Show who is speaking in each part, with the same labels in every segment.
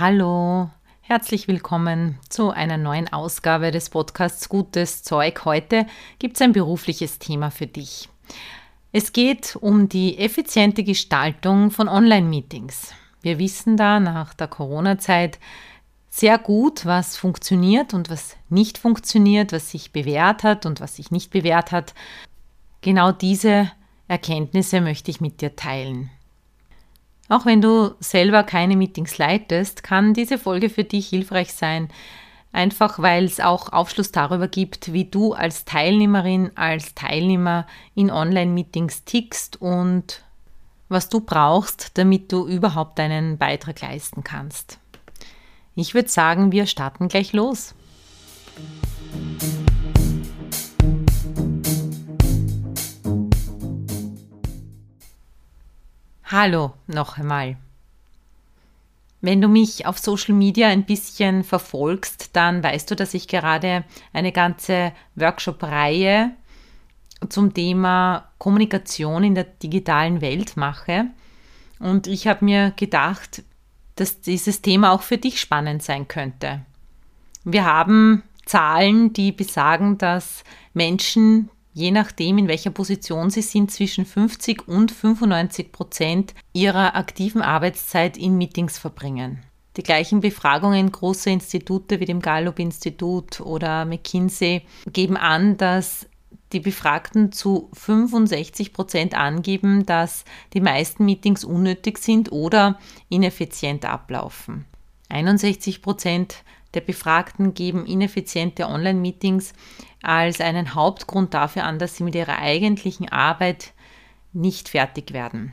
Speaker 1: Hallo, herzlich willkommen zu einer neuen Ausgabe des Podcasts Gutes Zeug. Heute gibt es ein berufliches Thema für dich. Es geht um die effiziente Gestaltung von Online-Meetings. Wir wissen da nach der Corona-Zeit sehr gut, was funktioniert und was nicht funktioniert, was sich bewährt hat und was sich nicht bewährt hat. Genau diese Erkenntnisse möchte ich mit dir teilen. Auch wenn du selber keine Meetings leitest, kann diese Folge für dich hilfreich sein, einfach weil es auch Aufschluss darüber gibt, wie du als Teilnehmerin, als Teilnehmer in Online-Meetings tickst und was du brauchst, damit du überhaupt deinen Beitrag leisten kannst. Ich würde sagen, wir starten gleich los. Hallo noch einmal. Wenn du mich auf Social Media ein bisschen verfolgst, dann weißt du, dass ich gerade eine ganze Workshop-Reihe zum Thema Kommunikation in der digitalen Welt mache. Und ich habe mir gedacht, dass dieses Thema auch für dich spannend sein könnte. Wir haben Zahlen, die besagen, dass Menschen je nachdem, in welcher Position sie sind, zwischen 50 und 95 Prozent ihrer aktiven Arbeitszeit in Meetings verbringen. Die gleichen Befragungen großer Institute wie dem Gallup-Institut oder McKinsey geben an, dass die Befragten zu 65 Prozent angeben, dass die meisten Meetings unnötig sind oder ineffizient ablaufen. 61 Prozent der Befragten geben ineffiziente Online-Meetings als einen Hauptgrund dafür an, dass sie mit ihrer eigentlichen Arbeit nicht fertig werden.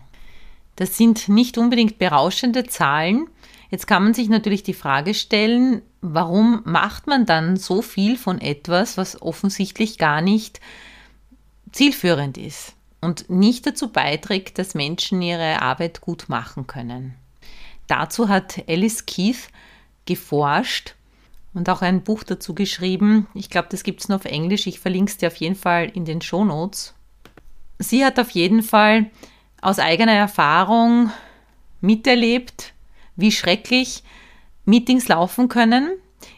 Speaker 1: Das sind nicht unbedingt berauschende Zahlen. Jetzt kann man sich natürlich die Frage stellen, warum macht man dann so viel von etwas, was offensichtlich gar nicht zielführend ist und nicht dazu beiträgt, dass Menschen ihre Arbeit gut machen können. Dazu hat Alice Keith geforscht und auch ein Buch dazu geschrieben. Ich glaube, das gibt es nur auf Englisch. Ich verlinke es dir auf jeden Fall in den Show Notes. Sie hat auf jeden Fall aus eigener Erfahrung miterlebt, wie schrecklich Meetings laufen können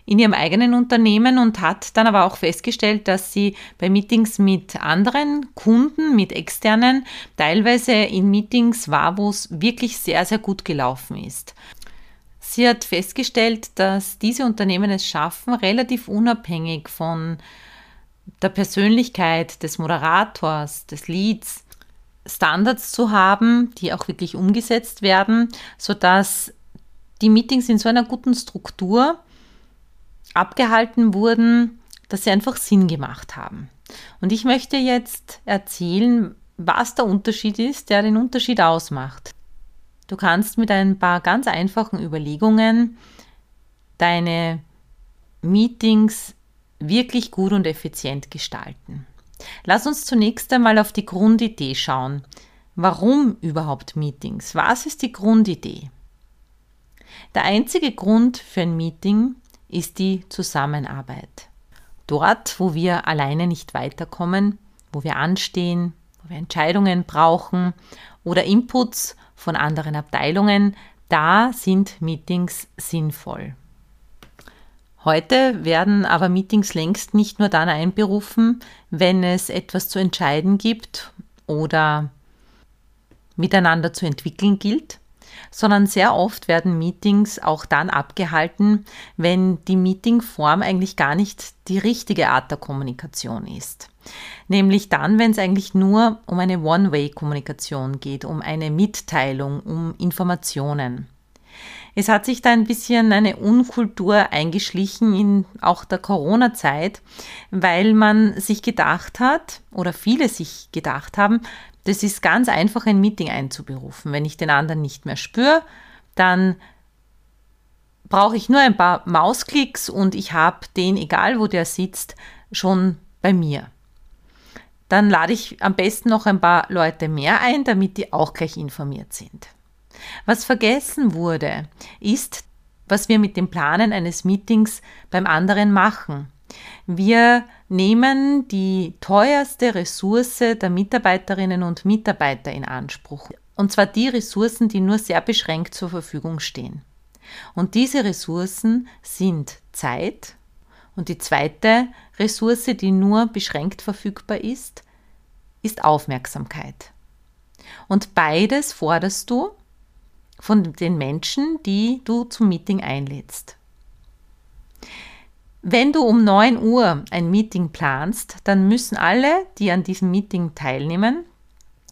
Speaker 1: in ihrem eigenen Unternehmen und hat dann aber auch festgestellt, dass sie bei Meetings mit anderen Kunden, mit externen, teilweise in Meetings war, wo es wirklich sehr, sehr gut gelaufen ist. Sie hat festgestellt, dass diese Unternehmen es schaffen, relativ unabhängig von der Persönlichkeit des Moderators, des Leads, Standards zu haben, die auch wirklich umgesetzt werden, sodass die Meetings in so einer guten Struktur abgehalten wurden, dass sie einfach Sinn gemacht haben. Und ich möchte jetzt erzählen, was der Unterschied ist, der den Unterschied ausmacht. Du kannst mit ein paar ganz einfachen Überlegungen deine Meetings wirklich gut und effizient gestalten. Lass uns zunächst einmal auf die Grundidee schauen. Warum überhaupt Meetings? Was ist die Grundidee? Der einzige Grund für ein Meeting ist die Zusammenarbeit. Dort, wo wir alleine nicht weiterkommen, wo wir anstehen, wo wir Entscheidungen brauchen oder Inputs von anderen Abteilungen, da sind Meetings sinnvoll. Heute werden aber Meetings längst nicht nur dann einberufen, wenn es etwas zu entscheiden gibt oder miteinander zu entwickeln gilt, sondern sehr oft werden Meetings auch dann abgehalten, wenn die Meetingform eigentlich gar nicht die richtige Art der Kommunikation ist. Nämlich dann, wenn es eigentlich nur um eine One-Way-Kommunikation geht, um eine Mitteilung, um Informationen. Es hat sich da ein bisschen eine Unkultur eingeschlichen in auch der Corona-Zeit, weil man sich gedacht hat oder viele sich gedacht haben, das ist ganz einfach, ein Meeting einzuberufen. Wenn ich den anderen nicht mehr spüre, dann brauche ich nur ein paar Mausklicks und ich habe den, egal wo der sitzt, schon bei mir. Dann lade ich am besten noch ein paar Leute mehr ein, damit die auch gleich informiert sind. Was vergessen wurde, ist, was wir mit dem Planen eines Meetings beim anderen machen. Wir nehmen die teuerste Ressource der Mitarbeiterinnen und Mitarbeiter in Anspruch. Und zwar die Ressourcen, die nur sehr beschränkt zur Verfügung stehen. Und diese Ressourcen sind Zeit. Und die zweite Ressource, die nur beschränkt verfügbar ist, ist Aufmerksamkeit. Und beides forderst du von den Menschen, die du zum Meeting einlädst. Wenn du um 9 Uhr ein Meeting planst, dann müssen alle, die an diesem Meeting teilnehmen,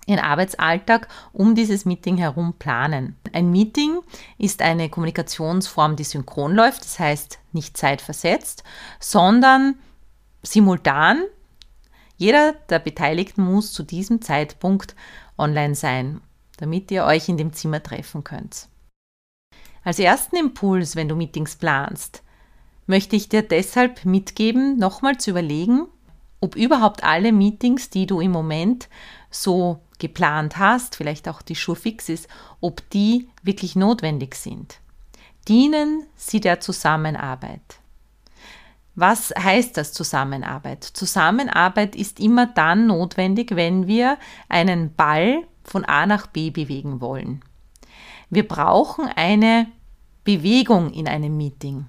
Speaker 1: ihren Arbeitsalltag um dieses Meeting herum planen. Ein Meeting ist eine Kommunikationsform, die synchron läuft, das heißt nicht zeitversetzt, sondern simultan. Jeder der Beteiligten muss zu diesem Zeitpunkt online sein damit ihr euch in dem Zimmer treffen könnt. Als ersten Impuls, wenn du Meetings planst, möchte ich dir deshalb mitgeben, nochmal zu überlegen, ob überhaupt alle Meetings, die du im Moment so geplant hast, vielleicht auch die Schuhe fix ist, ob die wirklich notwendig sind. Dienen sie der Zusammenarbeit? Was heißt das Zusammenarbeit? Zusammenarbeit ist immer dann notwendig, wenn wir einen Ball von A nach B bewegen wollen. Wir brauchen eine Bewegung in einem Meeting.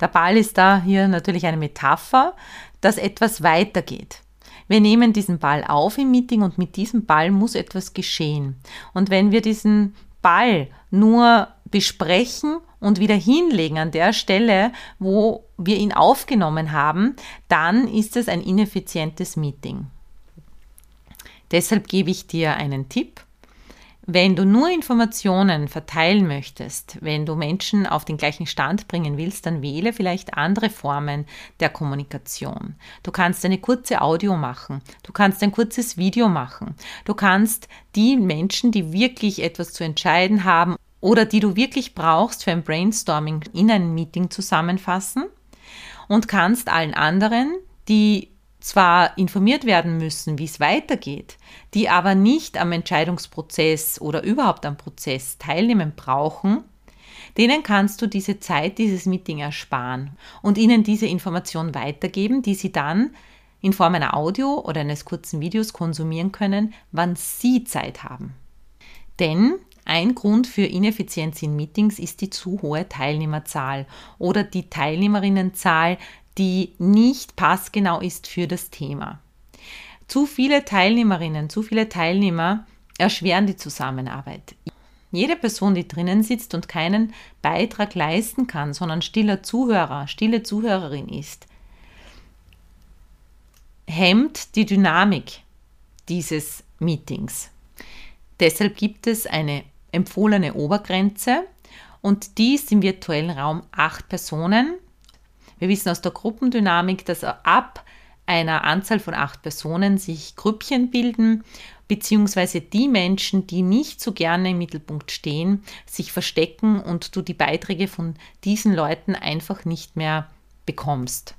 Speaker 1: Der Ball ist da hier natürlich eine Metapher, dass etwas weitergeht. Wir nehmen diesen Ball auf im Meeting und mit diesem Ball muss etwas geschehen. Und wenn wir diesen Ball nur besprechen und wieder hinlegen an der Stelle, wo wir ihn aufgenommen haben, dann ist es ein ineffizientes Meeting. Deshalb gebe ich dir einen Tipp. Wenn du nur Informationen verteilen möchtest, wenn du Menschen auf den gleichen Stand bringen willst, dann wähle vielleicht andere Formen der Kommunikation. Du kannst eine kurze Audio machen, du kannst ein kurzes Video machen, du kannst die Menschen, die wirklich etwas zu entscheiden haben oder die du wirklich brauchst für ein Brainstorming in einem Meeting zusammenfassen. Und kannst allen anderen, die zwar informiert werden müssen, wie es weitergeht, die aber nicht am Entscheidungsprozess oder überhaupt am Prozess teilnehmen brauchen, denen kannst du diese Zeit, dieses Meeting ersparen und ihnen diese Information weitergeben, die sie dann in Form einer Audio oder eines kurzen Videos konsumieren können, wann sie Zeit haben. Denn ein Grund für Ineffizienz in Meetings ist die zu hohe Teilnehmerzahl oder die Teilnehmerinnenzahl, die nicht passgenau ist für das Thema. Zu viele Teilnehmerinnen, zu viele Teilnehmer erschweren die Zusammenarbeit. Jede Person, die drinnen sitzt und keinen Beitrag leisten kann, sondern stiller Zuhörer, stille Zuhörerin ist, hemmt die Dynamik dieses Meetings. Deshalb gibt es eine empfohlene Obergrenze und die ist im virtuellen Raum acht Personen wir wissen aus der Gruppendynamik, dass ab einer Anzahl von acht Personen sich Grüppchen bilden, beziehungsweise die Menschen, die nicht so gerne im Mittelpunkt stehen, sich verstecken und du die Beiträge von diesen Leuten einfach nicht mehr bekommst.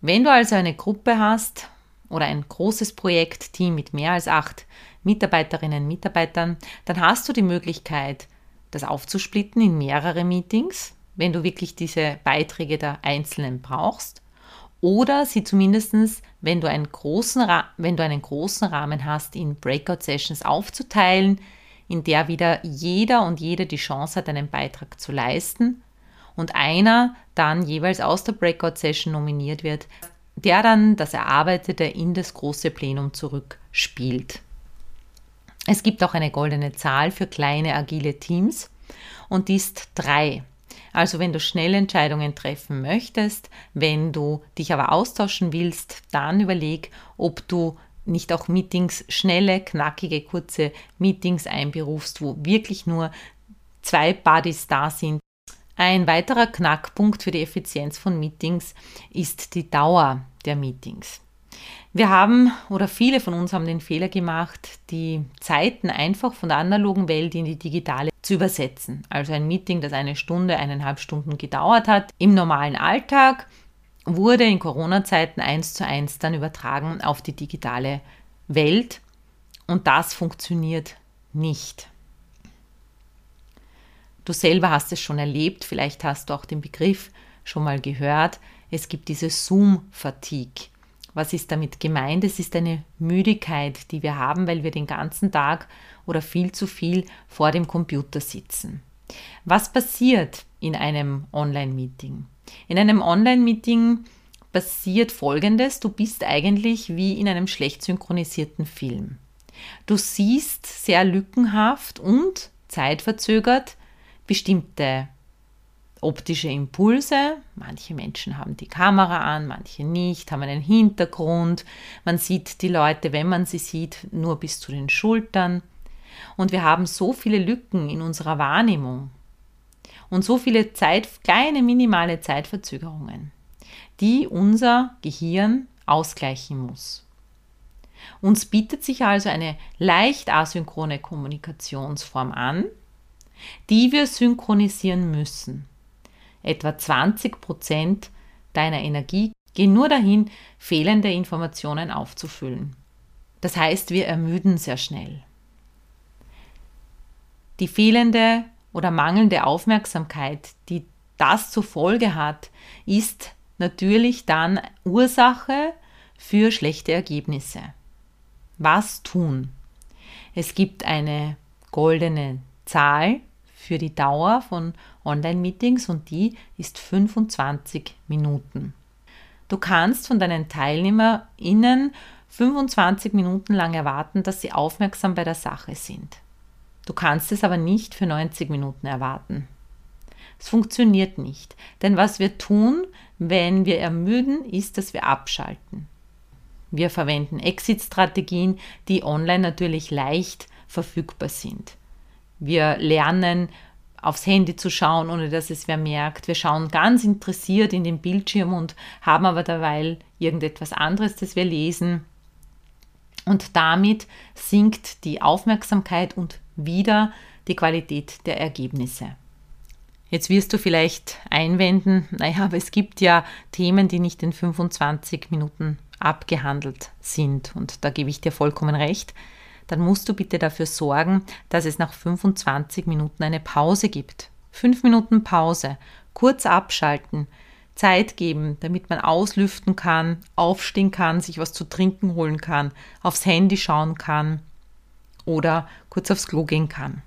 Speaker 1: Wenn du also eine Gruppe hast oder ein großes Projektteam mit mehr als acht Mitarbeiterinnen und Mitarbeitern, dann hast du die Möglichkeit, das aufzusplitten in mehrere Meetings wenn du wirklich diese Beiträge der Einzelnen brauchst. Oder sie zumindest, wenn du einen großen, wenn du einen großen Rahmen hast, in Breakout-Sessions aufzuteilen, in der wieder jeder und jede die Chance hat, einen Beitrag zu leisten und einer dann jeweils aus der Breakout-Session nominiert wird, der dann das Erarbeitete in das große Plenum zurückspielt. Es gibt auch eine goldene Zahl für kleine agile Teams und die ist drei. Also wenn du schnell Entscheidungen treffen möchtest, wenn du dich aber austauschen willst, dann überleg, ob du nicht auch Meetings, schnelle, knackige, kurze Meetings einberufst, wo wirklich nur zwei Buddies da sind. Ein weiterer Knackpunkt für die Effizienz von Meetings ist die Dauer der Meetings. Wir haben oder viele von uns haben den Fehler gemacht, die Zeiten einfach von der analogen Welt in die digitale zu übersetzen. Also ein Meeting, das eine Stunde, eineinhalb Stunden gedauert hat, im normalen Alltag, wurde in Corona-Zeiten eins zu eins dann übertragen auf die digitale Welt. Und das funktioniert nicht. Du selber hast es schon erlebt, vielleicht hast du auch den Begriff schon mal gehört. Es gibt diese Zoom-Fatigue. Was ist damit gemeint? Es ist eine Müdigkeit, die wir haben, weil wir den ganzen Tag oder viel zu viel vor dem Computer sitzen. Was passiert in einem Online-Meeting? In einem Online-Meeting passiert Folgendes. Du bist eigentlich wie in einem schlecht synchronisierten Film. Du siehst sehr lückenhaft und zeitverzögert bestimmte optische Impulse. Manche Menschen haben die Kamera an, manche nicht, haben einen Hintergrund. Man sieht die Leute, wenn man sie sieht, nur bis zu den Schultern. Und wir haben so viele Lücken in unserer Wahrnehmung und so viele Zeit, kleine minimale Zeitverzögerungen, die unser Gehirn ausgleichen muss. Uns bietet sich also eine leicht asynchrone Kommunikationsform an, die wir synchronisieren müssen. Etwa 20 Prozent deiner Energie gehen nur dahin, fehlende Informationen aufzufüllen. Das heißt, wir ermüden sehr schnell. Die fehlende oder mangelnde Aufmerksamkeit, die das zur Folge hat, ist natürlich dann Ursache für schlechte Ergebnisse. Was tun? Es gibt eine goldene Zahl für die Dauer von Online-Meetings und die ist 25 Minuten. Du kannst von deinen TeilnehmerInnen 25 Minuten lang erwarten, dass sie aufmerksam bei der Sache sind. Du kannst es aber nicht für 90 Minuten erwarten. Es funktioniert nicht, denn was wir tun, wenn wir ermüden, ist, dass wir abschalten. Wir verwenden Exit-Strategien, die online natürlich leicht verfügbar sind. Wir lernen aufs Handy zu schauen, ohne dass es wer merkt. Wir schauen ganz interessiert in den Bildschirm und haben aber derweil irgendetwas anderes, das wir lesen. Und damit sinkt die Aufmerksamkeit und wieder die Qualität der Ergebnisse. Jetzt wirst du vielleicht einwenden, naja, aber es gibt ja Themen, die nicht in 25 Minuten abgehandelt sind. Und da gebe ich dir vollkommen recht dann musst du bitte dafür sorgen, dass es nach 25 Minuten eine Pause gibt. Fünf Minuten Pause, kurz abschalten, Zeit geben, damit man auslüften kann, aufstehen kann, sich was zu trinken holen kann, aufs Handy schauen kann oder kurz aufs Klo gehen kann.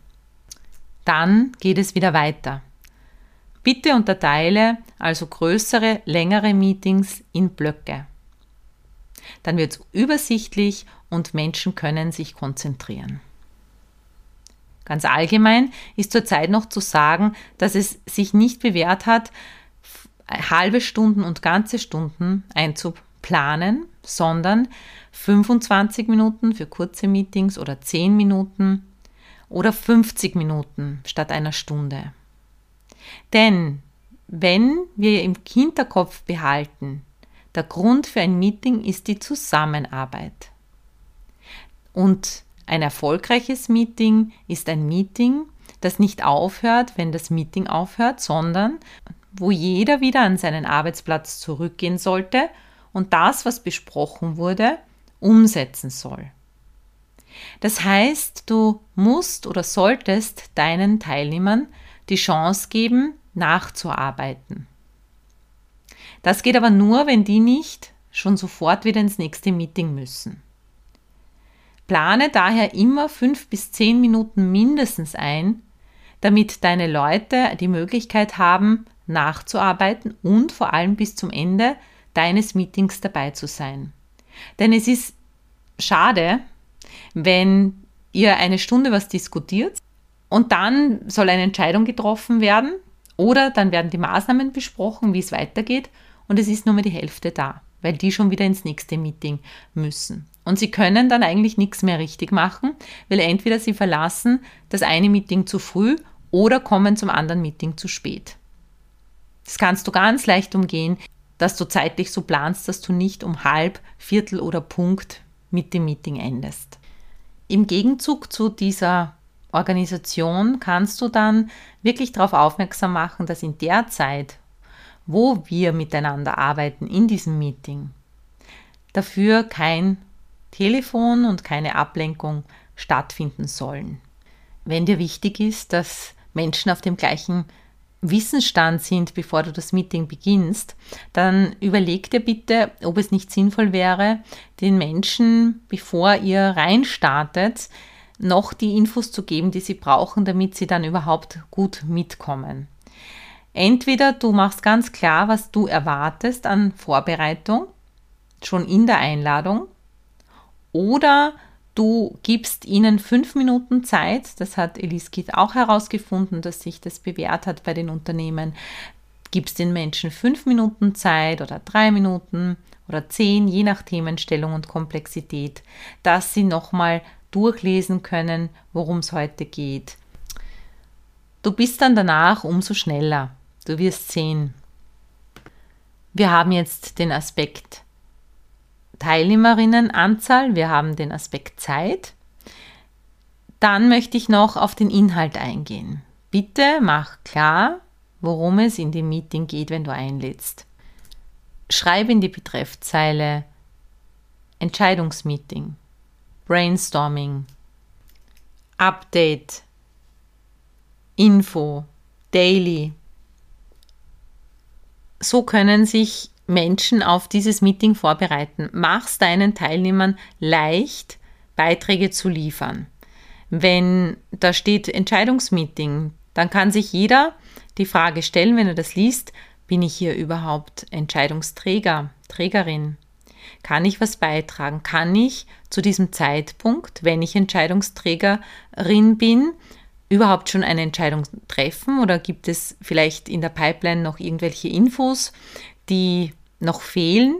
Speaker 1: Dann geht es wieder weiter. Bitte unterteile also größere, längere Meetings in Blöcke. Dann wird es übersichtlich und Menschen können sich konzentrieren. Ganz allgemein ist zurzeit noch zu sagen, dass es sich nicht bewährt hat, halbe Stunden und ganze Stunden einzuplanen, sondern 25 Minuten für kurze Meetings oder 10 Minuten oder 50 Minuten statt einer Stunde. Denn wenn wir im Hinterkopf behalten, der Grund für ein Meeting ist die Zusammenarbeit. Und ein erfolgreiches Meeting ist ein Meeting, das nicht aufhört, wenn das Meeting aufhört, sondern wo jeder wieder an seinen Arbeitsplatz zurückgehen sollte und das, was besprochen wurde, umsetzen soll. Das heißt, du musst oder solltest deinen Teilnehmern die Chance geben, nachzuarbeiten. Das geht aber nur, wenn die nicht schon sofort wieder ins nächste Meeting müssen. Plane daher immer fünf bis zehn Minuten mindestens ein, damit deine Leute die Möglichkeit haben, nachzuarbeiten und vor allem bis zum Ende deines Meetings dabei zu sein. Denn es ist schade, wenn ihr eine Stunde was diskutiert und dann soll eine Entscheidung getroffen werden oder dann werden die Maßnahmen besprochen, wie es weitergeht und es ist nur mehr die Hälfte da, weil die schon wieder ins nächste Meeting müssen. Und sie können dann eigentlich nichts mehr richtig machen, weil entweder sie verlassen das eine Meeting zu früh oder kommen zum anderen Meeting zu spät. Das kannst du ganz leicht umgehen, dass du zeitlich so planst, dass du nicht um halb, Viertel oder Punkt mit dem Meeting endest. Im Gegenzug zu dieser Organisation kannst du dann wirklich darauf aufmerksam machen, dass in der Zeit, wo wir miteinander arbeiten in diesem Meeting, dafür kein Telefon und keine Ablenkung stattfinden sollen. Wenn dir wichtig ist, dass Menschen auf dem gleichen Wissensstand sind, bevor du das Meeting beginnst, dann überleg dir bitte, ob es nicht sinnvoll wäre, den Menschen, bevor ihr reinstartet, noch die Infos zu geben, die sie brauchen, damit sie dann überhaupt gut mitkommen. Entweder du machst ganz klar, was du erwartest an Vorbereitung, schon in der Einladung, oder du gibst ihnen fünf Minuten Zeit, das hat Elise Kitt auch herausgefunden, dass sich das bewährt hat bei den Unternehmen, gibst den Menschen fünf Minuten Zeit oder drei Minuten oder zehn, je nach Themenstellung und Komplexität, dass sie nochmal durchlesen können, worum es heute geht. Du bist dann danach umso schneller. Du wirst sehen. Wir haben jetzt den Aspekt Teilnehmerinnenanzahl, wir haben den Aspekt Zeit. Dann möchte ich noch auf den Inhalt eingehen. Bitte mach klar, worum es in dem Meeting geht, wenn du einlädst. Schreibe in die Betreffzeile Entscheidungsmeeting Brainstorming, Update, Info, Daily. So können sich Menschen auf dieses Meeting vorbereiten. Mach's deinen Teilnehmern leicht, Beiträge zu liefern. Wenn da steht Entscheidungsmeeting, dann kann sich jeder die Frage stellen, wenn er das liest, bin ich hier überhaupt Entscheidungsträger, Trägerin? Kann ich was beitragen? Kann ich zu diesem Zeitpunkt, wenn ich Entscheidungsträgerin bin, überhaupt schon eine Entscheidung treffen oder gibt es vielleicht in der Pipeline noch irgendwelche Infos, die noch fehlen?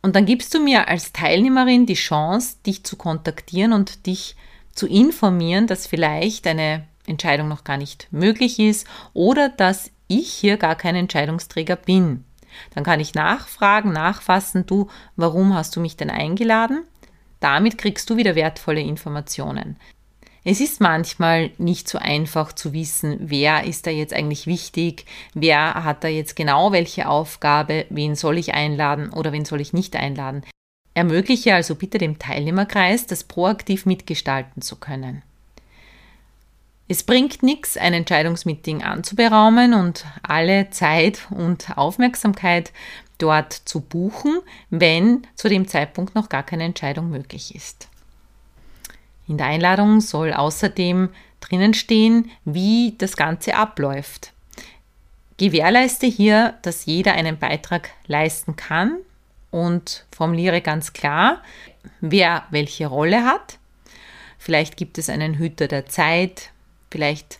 Speaker 1: Und dann gibst du mir als Teilnehmerin die Chance, dich zu kontaktieren und dich zu informieren, dass vielleicht eine Entscheidung noch gar nicht möglich ist oder dass ich hier gar kein Entscheidungsträger bin. Dann kann ich nachfragen, nachfassen, du, warum hast du mich denn eingeladen? Damit kriegst du wieder wertvolle Informationen. Es ist manchmal nicht so einfach zu wissen, wer ist da jetzt eigentlich wichtig, wer hat da jetzt genau welche Aufgabe, wen soll ich einladen oder wen soll ich nicht einladen. Ermögliche also bitte dem Teilnehmerkreis, das proaktiv mitgestalten zu können. Es bringt nichts, ein Entscheidungsmeeting anzuberaumen und alle Zeit und Aufmerksamkeit dort zu buchen, wenn zu dem Zeitpunkt noch gar keine Entscheidung möglich ist. In der Einladung soll außerdem drinnen stehen, wie das Ganze abläuft. Gewährleiste hier, dass jeder einen Beitrag leisten kann und formuliere ganz klar, wer welche Rolle hat. Vielleicht gibt es einen Hüter der Zeit, Vielleicht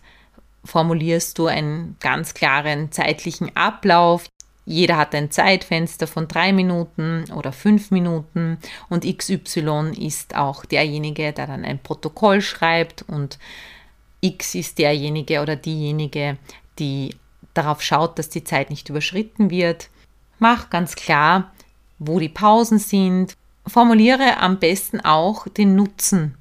Speaker 1: formulierst du einen ganz klaren zeitlichen Ablauf. Jeder hat ein Zeitfenster von drei Minuten oder fünf Minuten und XY ist auch derjenige, der dann ein Protokoll schreibt und X ist derjenige oder diejenige, die darauf schaut, dass die Zeit nicht überschritten wird. Mach ganz klar, wo die Pausen sind. Formuliere am besten auch den Nutzen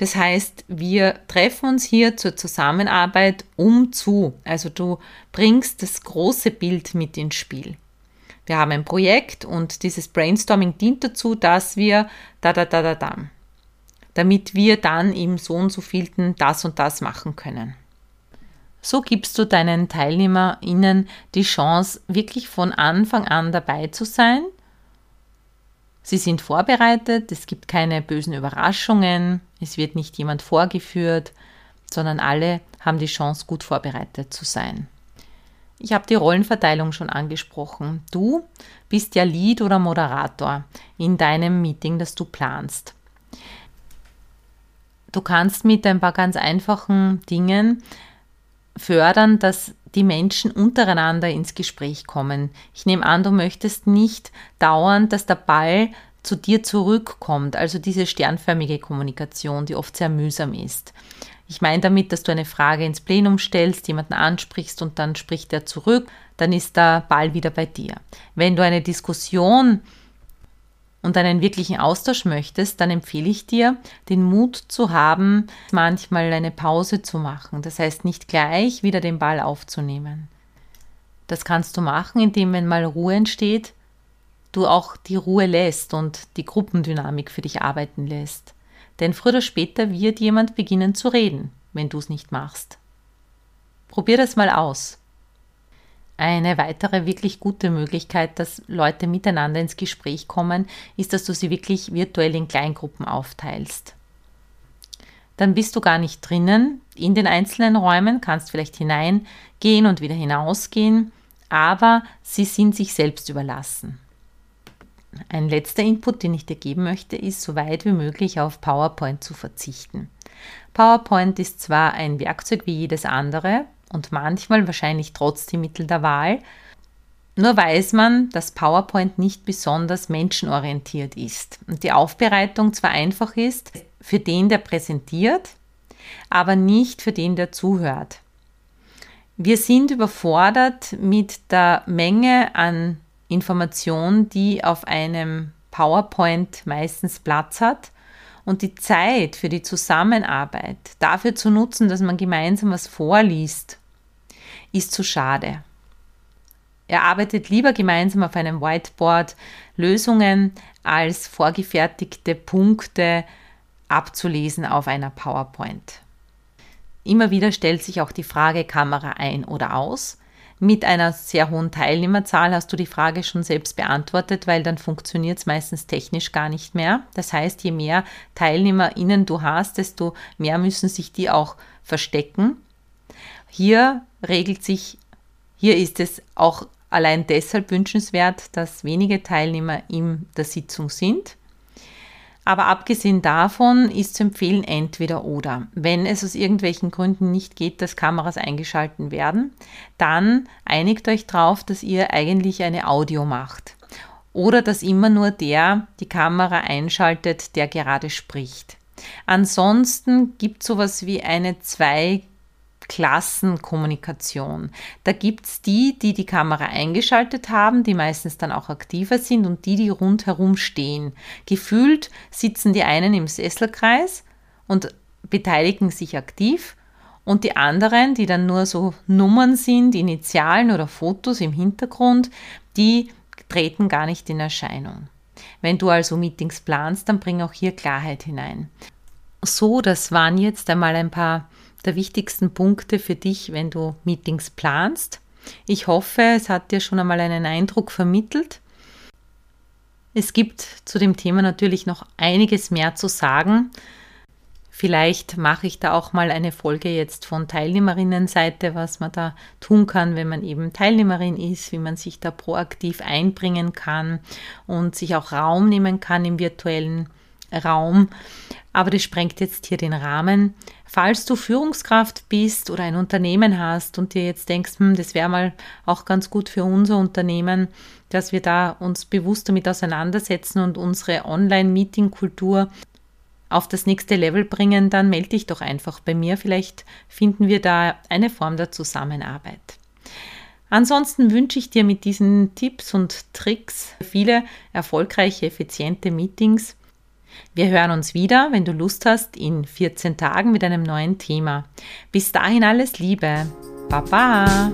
Speaker 1: das heißt, wir treffen uns hier zur Zusammenarbeit um zu. Also du bringst das große Bild mit ins Spiel. Wir haben ein Projekt und dieses Brainstorming dient dazu, dass wir da da da da da, damit wir dann im so und so vielten das und das machen können. So gibst du deinen TeilnehmerInnen die Chance, wirklich von Anfang an dabei zu sein. Sie sind vorbereitet, es gibt keine bösen Überraschungen, es wird nicht jemand vorgeführt, sondern alle haben die Chance, gut vorbereitet zu sein. Ich habe die Rollenverteilung schon angesprochen. Du bist ja Lead oder Moderator in deinem Meeting, das du planst. Du kannst mit ein paar ganz einfachen Dingen fördern, dass die Menschen untereinander ins Gespräch kommen. Ich nehme an, du möchtest nicht dauernd, dass der Ball zu dir zurückkommt, also diese sternförmige Kommunikation, die oft sehr mühsam ist. Ich meine damit, dass du eine Frage ins Plenum stellst, jemanden ansprichst und dann spricht er zurück, dann ist der Ball wieder bei dir. Wenn du eine Diskussion und einen wirklichen Austausch möchtest, dann empfehle ich dir, den Mut zu haben, manchmal eine Pause zu machen. Das heißt, nicht gleich wieder den Ball aufzunehmen. Das kannst du machen, indem, wenn mal Ruhe entsteht, du auch die Ruhe lässt und die Gruppendynamik für dich arbeiten lässt. Denn früher oder später wird jemand beginnen zu reden, wenn du es nicht machst. Probier das mal aus. Eine weitere wirklich gute Möglichkeit, dass Leute miteinander ins Gespräch kommen, ist, dass du sie wirklich virtuell in Kleingruppen aufteilst. Dann bist du gar nicht drinnen in den einzelnen Räumen, kannst vielleicht hineingehen und wieder hinausgehen, aber sie sind sich selbst überlassen. Ein letzter Input, den ich dir geben möchte, ist, so weit wie möglich auf PowerPoint zu verzichten. PowerPoint ist zwar ein Werkzeug wie jedes andere, und manchmal wahrscheinlich trotzdem Mittel der Wahl. Nur weiß man, dass PowerPoint nicht besonders menschenorientiert ist und die Aufbereitung zwar einfach ist für den, der präsentiert, aber nicht für den, der zuhört. Wir sind überfordert mit der Menge an Informationen, die auf einem PowerPoint meistens Platz hat und die Zeit für die Zusammenarbeit dafür zu nutzen, dass man gemeinsam was vorliest ist zu schade. Er arbeitet lieber gemeinsam auf einem Whiteboard Lösungen als vorgefertigte Punkte abzulesen auf einer PowerPoint. Immer wieder stellt sich auch die Frage Kamera ein oder aus. Mit einer sehr hohen Teilnehmerzahl hast du die Frage schon selbst beantwortet, weil dann funktioniert es meistens technisch gar nicht mehr. Das heißt, je mehr TeilnehmerInnen du hast, desto mehr müssen sich die auch verstecken. Hier regelt sich, hier ist es auch allein deshalb wünschenswert, dass wenige Teilnehmer in der Sitzung sind. Aber abgesehen davon ist zu empfehlen entweder oder. Wenn es aus irgendwelchen Gründen nicht geht, dass Kameras eingeschalten werden, dann einigt euch darauf, dass ihr eigentlich eine Audio macht. Oder dass immer nur der die Kamera einschaltet, der gerade spricht. Ansonsten gibt es sowas wie eine zwei Klassenkommunikation. Da gibt es die, die die Kamera eingeschaltet haben, die meistens dann auch aktiver sind und die, die rundherum stehen. Gefühlt sitzen die einen im Sesselkreis und beteiligen sich aktiv und die anderen, die dann nur so Nummern sind, Initialen oder Fotos im Hintergrund, die treten gar nicht in Erscheinung. Wenn du also Meetings planst, dann bring auch hier Klarheit hinein. So, das waren jetzt einmal ein paar der wichtigsten Punkte für dich, wenn du Meetings planst. Ich hoffe, es hat dir schon einmal einen Eindruck vermittelt. Es gibt zu dem Thema natürlich noch einiges mehr zu sagen. Vielleicht mache ich da auch mal eine Folge jetzt von Teilnehmerinnenseite, was man da tun kann, wenn man eben Teilnehmerin ist, wie man sich da proaktiv einbringen kann und sich auch Raum nehmen kann im virtuellen Raum. Aber das sprengt jetzt hier den Rahmen. Falls du Führungskraft bist oder ein Unternehmen hast und dir jetzt denkst, hm, das wäre mal auch ganz gut für unser Unternehmen, dass wir da uns bewusst damit auseinandersetzen und unsere Online-Meeting-Kultur auf das nächste Level bringen, dann melde dich doch einfach bei mir. Vielleicht finden wir da eine Form der Zusammenarbeit. Ansonsten wünsche ich dir mit diesen Tipps und Tricks viele erfolgreiche, effiziente Meetings wir hören uns wieder, wenn du Lust hast, in 14 Tagen mit einem neuen Thema. Bis dahin alles Liebe. Baba!